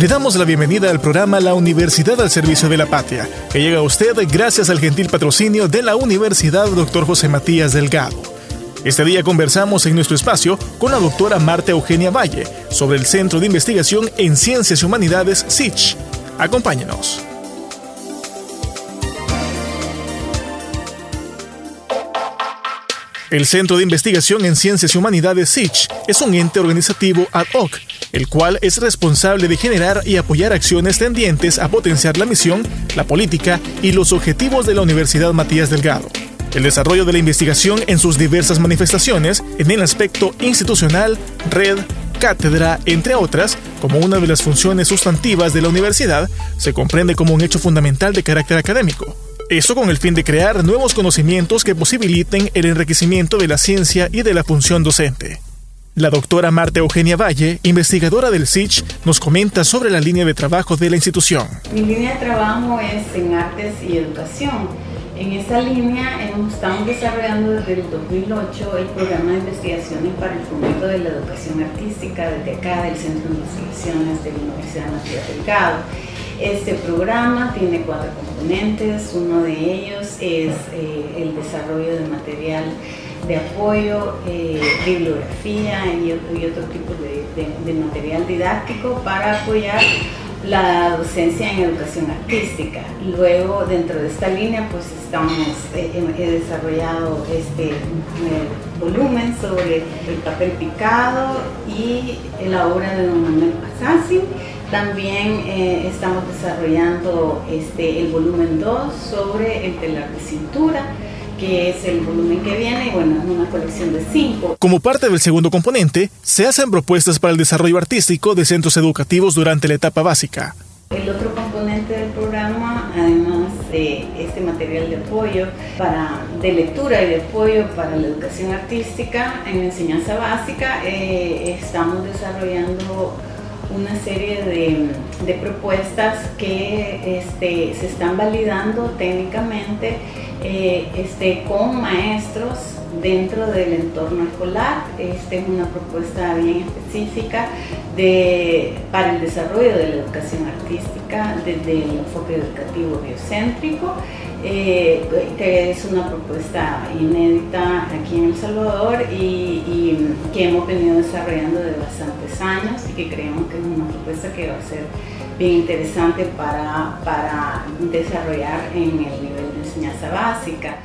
Le damos la bienvenida al programa La Universidad al Servicio de la Patria, que llega a usted gracias al gentil patrocinio de la Universidad Dr. José Matías Delgado. Este día conversamos en nuestro espacio con la doctora Marta Eugenia Valle sobre el Centro de Investigación en Ciencias y Humanidades SICH. Acompáñenos. El Centro de Investigación en Ciencias y Humanidades SICH es un ente organizativo ad hoc el cual es responsable de generar y apoyar acciones tendientes a potenciar la misión, la política y los objetivos de la Universidad Matías Delgado. El desarrollo de la investigación en sus diversas manifestaciones, en el aspecto institucional, red, cátedra, entre otras, como una de las funciones sustantivas de la universidad, se comprende como un hecho fundamental de carácter académico. Eso con el fin de crear nuevos conocimientos que posibiliten el enriquecimiento de la ciencia y de la función docente. La doctora Marta Eugenia Valle, investigadora del SICH, nos comenta sobre la línea de trabajo de la institución. Mi línea de trabajo es en artes y educación. En esa línea estamos desarrollando desde el 2008 el programa de investigaciones para el fomento de la educación artística desde acá del Centro de Investigaciones de la Universidad Nacional Delgado. Este programa tiene cuatro componentes, uno de ellos es eh, el desarrollo de material de apoyo, eh, bibliografía y, otro tipo de, material didáctico para apoyar la docencia en educación artística. Luego, dentro de esta línea, pues estamos, eh, he desarrollado este eh, volumen sobre el papel picado y la obra de Don Manuel Pasassi. También estamos desarrollando este, el volumen 2 sobre el telar de cintura que es el volumen que viene, y bueno, es una colección de cinco. Como parte del segundo componente, se hacen propuestas para el desarrollo artístico de centros educativos durante la etapa básica. El otro componente del programa, además de este material de apoyo para, de lectura y de apoyo para la educación artística en enseñanza básica, eh, estamos desarrollando una serie de, de propuestas que este, se están validando técnicamente eh, este, con maestros dentro del entorno escolar. Esta es una propuesta bien específica de, para el desarrollo de la educación artística desde el enfoque educativo biocéntrico, eh, que es una propuesta inédita aquí en El Salvador y, que hemos venido desarrollando de bastantes años y que creemos que es una propuesta que va a ser bien interesante para, para desarrollar en el nivel enseñanza básica.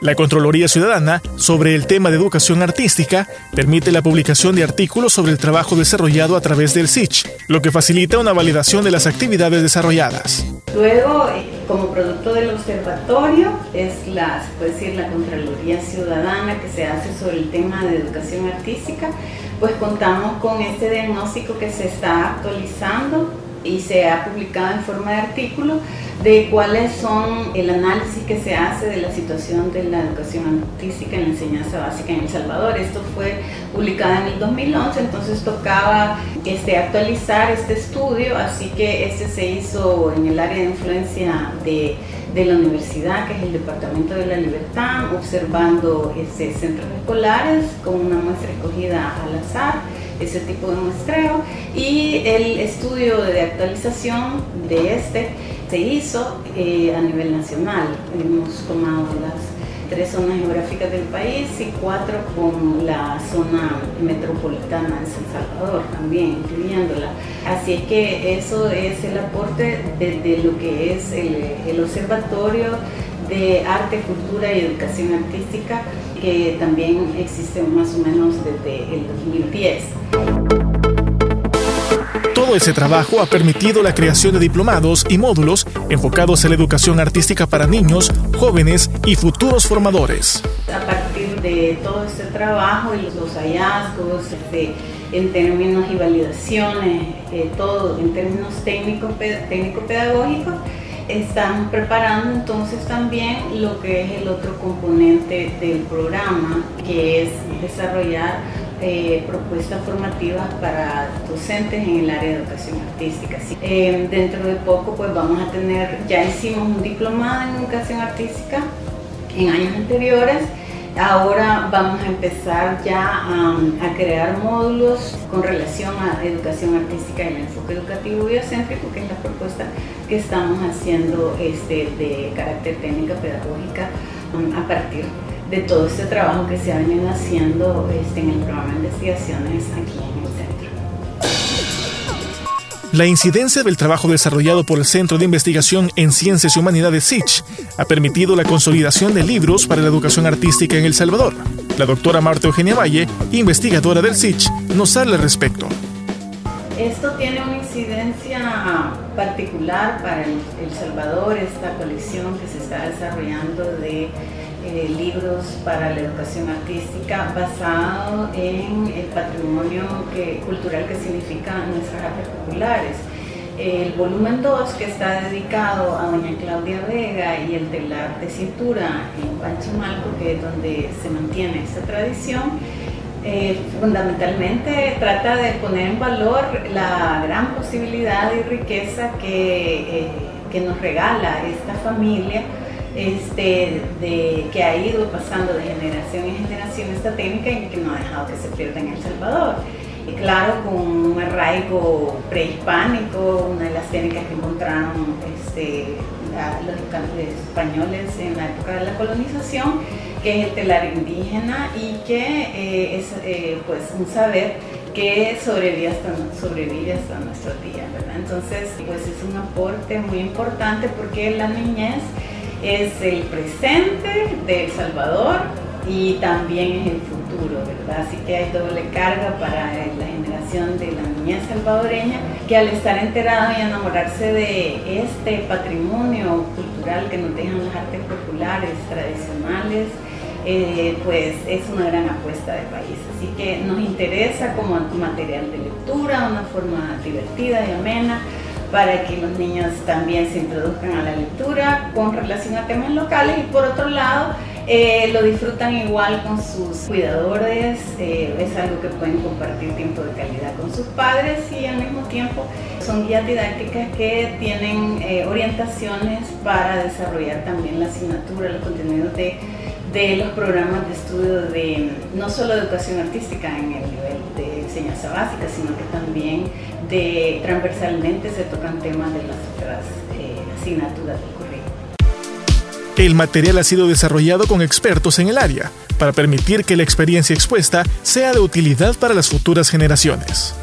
La Contraloría Ciudadana sobre el tema de educación artística permite la publicación de artículos sobre el trabajo desarrollado a través del SICH, lo que facilita una validación de las actividades desarrolladas. Luego, eh, como producto del observatorio, es la, se puede decir, la Contraloría Ciudadana que se hace sobre el tema de educación artística, pues contamos con este diagnóstico que se está actualizando y se ha publicado en forma de artículo de cuáles son el análisis que se hace de la situación de la educación artística en la enseñanza básica en El Salvador. Esto fue publicado en el 2011, entonces tocaba este, actualizar este estudio, así que este se hizo en el área de influencia de, de la universidad, que es el Departamento de la Libertad, observando este, centros escolares con una muestra escogida al azar ese tipo de muestreo y el estudio de actualización de este se hizo eh, a nivel nacional. Hemos tomado las tres zonas geográficas del país y cuatro con la zona metropolitana de San Salvador también, incluyéndola. Así es que eso es el aporte de, lo que es el, el Observatorio de Arte, Cultura y Educación Artística, que también existe más o menos desde el 2010 Todo ese trabajo ha permitido la creación de diplomados y módulos enfocados en la educación artística para niños, jóvenes y futuros formadores. A partir de todo este trabajo y los hallazgos este, en términos y validaciones, eh, todo en términos técnico-pedagógicos, estamos preparando entonces también lo que es el otro componente del programa, que es desarrollar eh, propuestas formativas para docentes en el área de educación artística. Eh, dentro de poco pues vamos a tener, ya hicimos un diplomado en educación artística en años anteriores, ahora vamos a empezar ya a crear módulos con relación a educación artística y el enfoque educativo biocéntrico, que es la propuesta que estamos haciendo este, de carácter técnica pedagógica a partir de todo este trabajo que se ha venido haciendo este, en el programa de investigaciones aquí en el. La incidencia del trabajo desarrollado por el Centro de Investigación en Ciencias y Humanidades SICH ha permitido la consolidación de libros para la educación artística en El Salvador. La doctora Marta Eugenia Valle, investigadora del SICH, nos habla al respecto. Esto tiene una incidencia particular para El Salvador, esta colección que se está desarrollando de eh, libros para la educación artística basado en el patrimonio cultural que significa nuestras artes populares. El volumen 2 que está dedicado a doña Claudia Vega y el de cintura en Panchimalco, que es donde se mantiene esta tradición, eh, fundamentalmente trata de poner en valor la gran posibilidad y riqueza que, eh, que nos regala esta familia este, de, que ha ido pasando de generación en generación esta técnica y que no ha dejado que se pierda en El Salvador. Y claro, con un arraigo prehispánico, una de las técnicas que encontraron este, los españoles en la época de la colonización, que es el telar indígena y que eh, es eh, pues un saber que sobrevive hasta, sobrevive hasta nuestros días, ¿verdad? Entonces, pues es un aporte muy importante porque la niñez es el presente de El Salvador y también es el futuro, ¿verdad? Así que hay doble carga para la generación de la niñez salvadoreña que al estar enterado y enamorarse de este patrimonio cultural que nos dejan las artes populares tradicionales, eh, pues es una gran apuesta del país. Así que nos interesa como material de lectura, una forma divertida y amena para que los niños también se introduzcan a la lectura con relación a temas locales y por otro lado eh, lo disfrutan igual con sus cuidadores, eh, es algo que pueden compartir tiempo de calidad con sus padres y al mismo tiempo son guías didácticas que tienen eh, orientaciones para desarrollar también la asignatura, los contenidos de, de los programas de estudio de no solo educación artística en el nivel de enseñanza básica, sino que también de transversalmente se tocan temas de las otras eh, asignaturas del currículo. El material ha sido desarrollado con expertos en el área para permitir que la experiencia expuesta sea de utilidad para las futuras generaciones.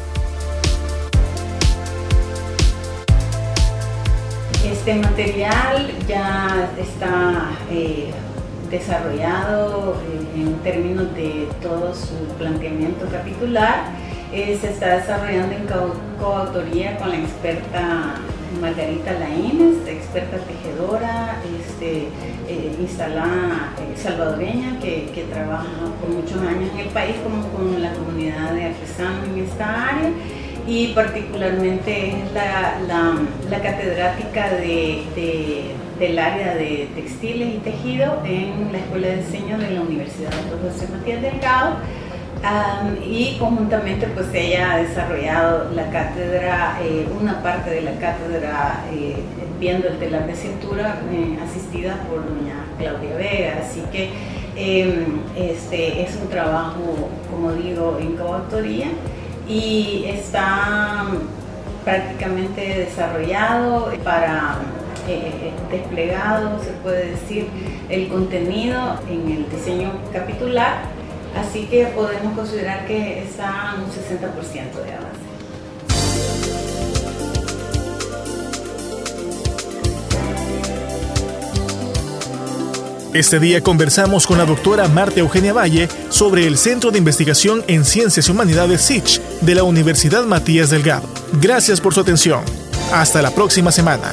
Este material ya está eh, desarrollado eh, en términos de todo su planteamiento capitular eh, se está desarrollando en coautoría con la experta Margarita Laínez, experta tejedora, este, eh, instalada salvadoreña, que, trabaja por muchos años en el país como con la comunidad de artesanos en esta área. Y particularmente es la, catedrática del área de textiles y tejido en la Escuela de Diseño de la Universidad de José Matías Delgado. Y conjuntamente pues ella ha desarrollado la cátedra, eh, una parte de la cátedra eh, viendo el telar de cintura eh, asistida por doña Claudia Vega, así que em, este es un trabajo, como digo, en coautoría y está prácticamente desarrollado para desplegado, se puede decir, el contenido en el diseño capitular Así que podemos considerar que está en un 60% de avance. Este día conversamos con la doctora Marta Eugenia Valle sobre el Centro de Investigación en Ciencias y Humanidades SICH de la Universidad Matías Delgado. Gracias por su atención. Hasta la próxima semana.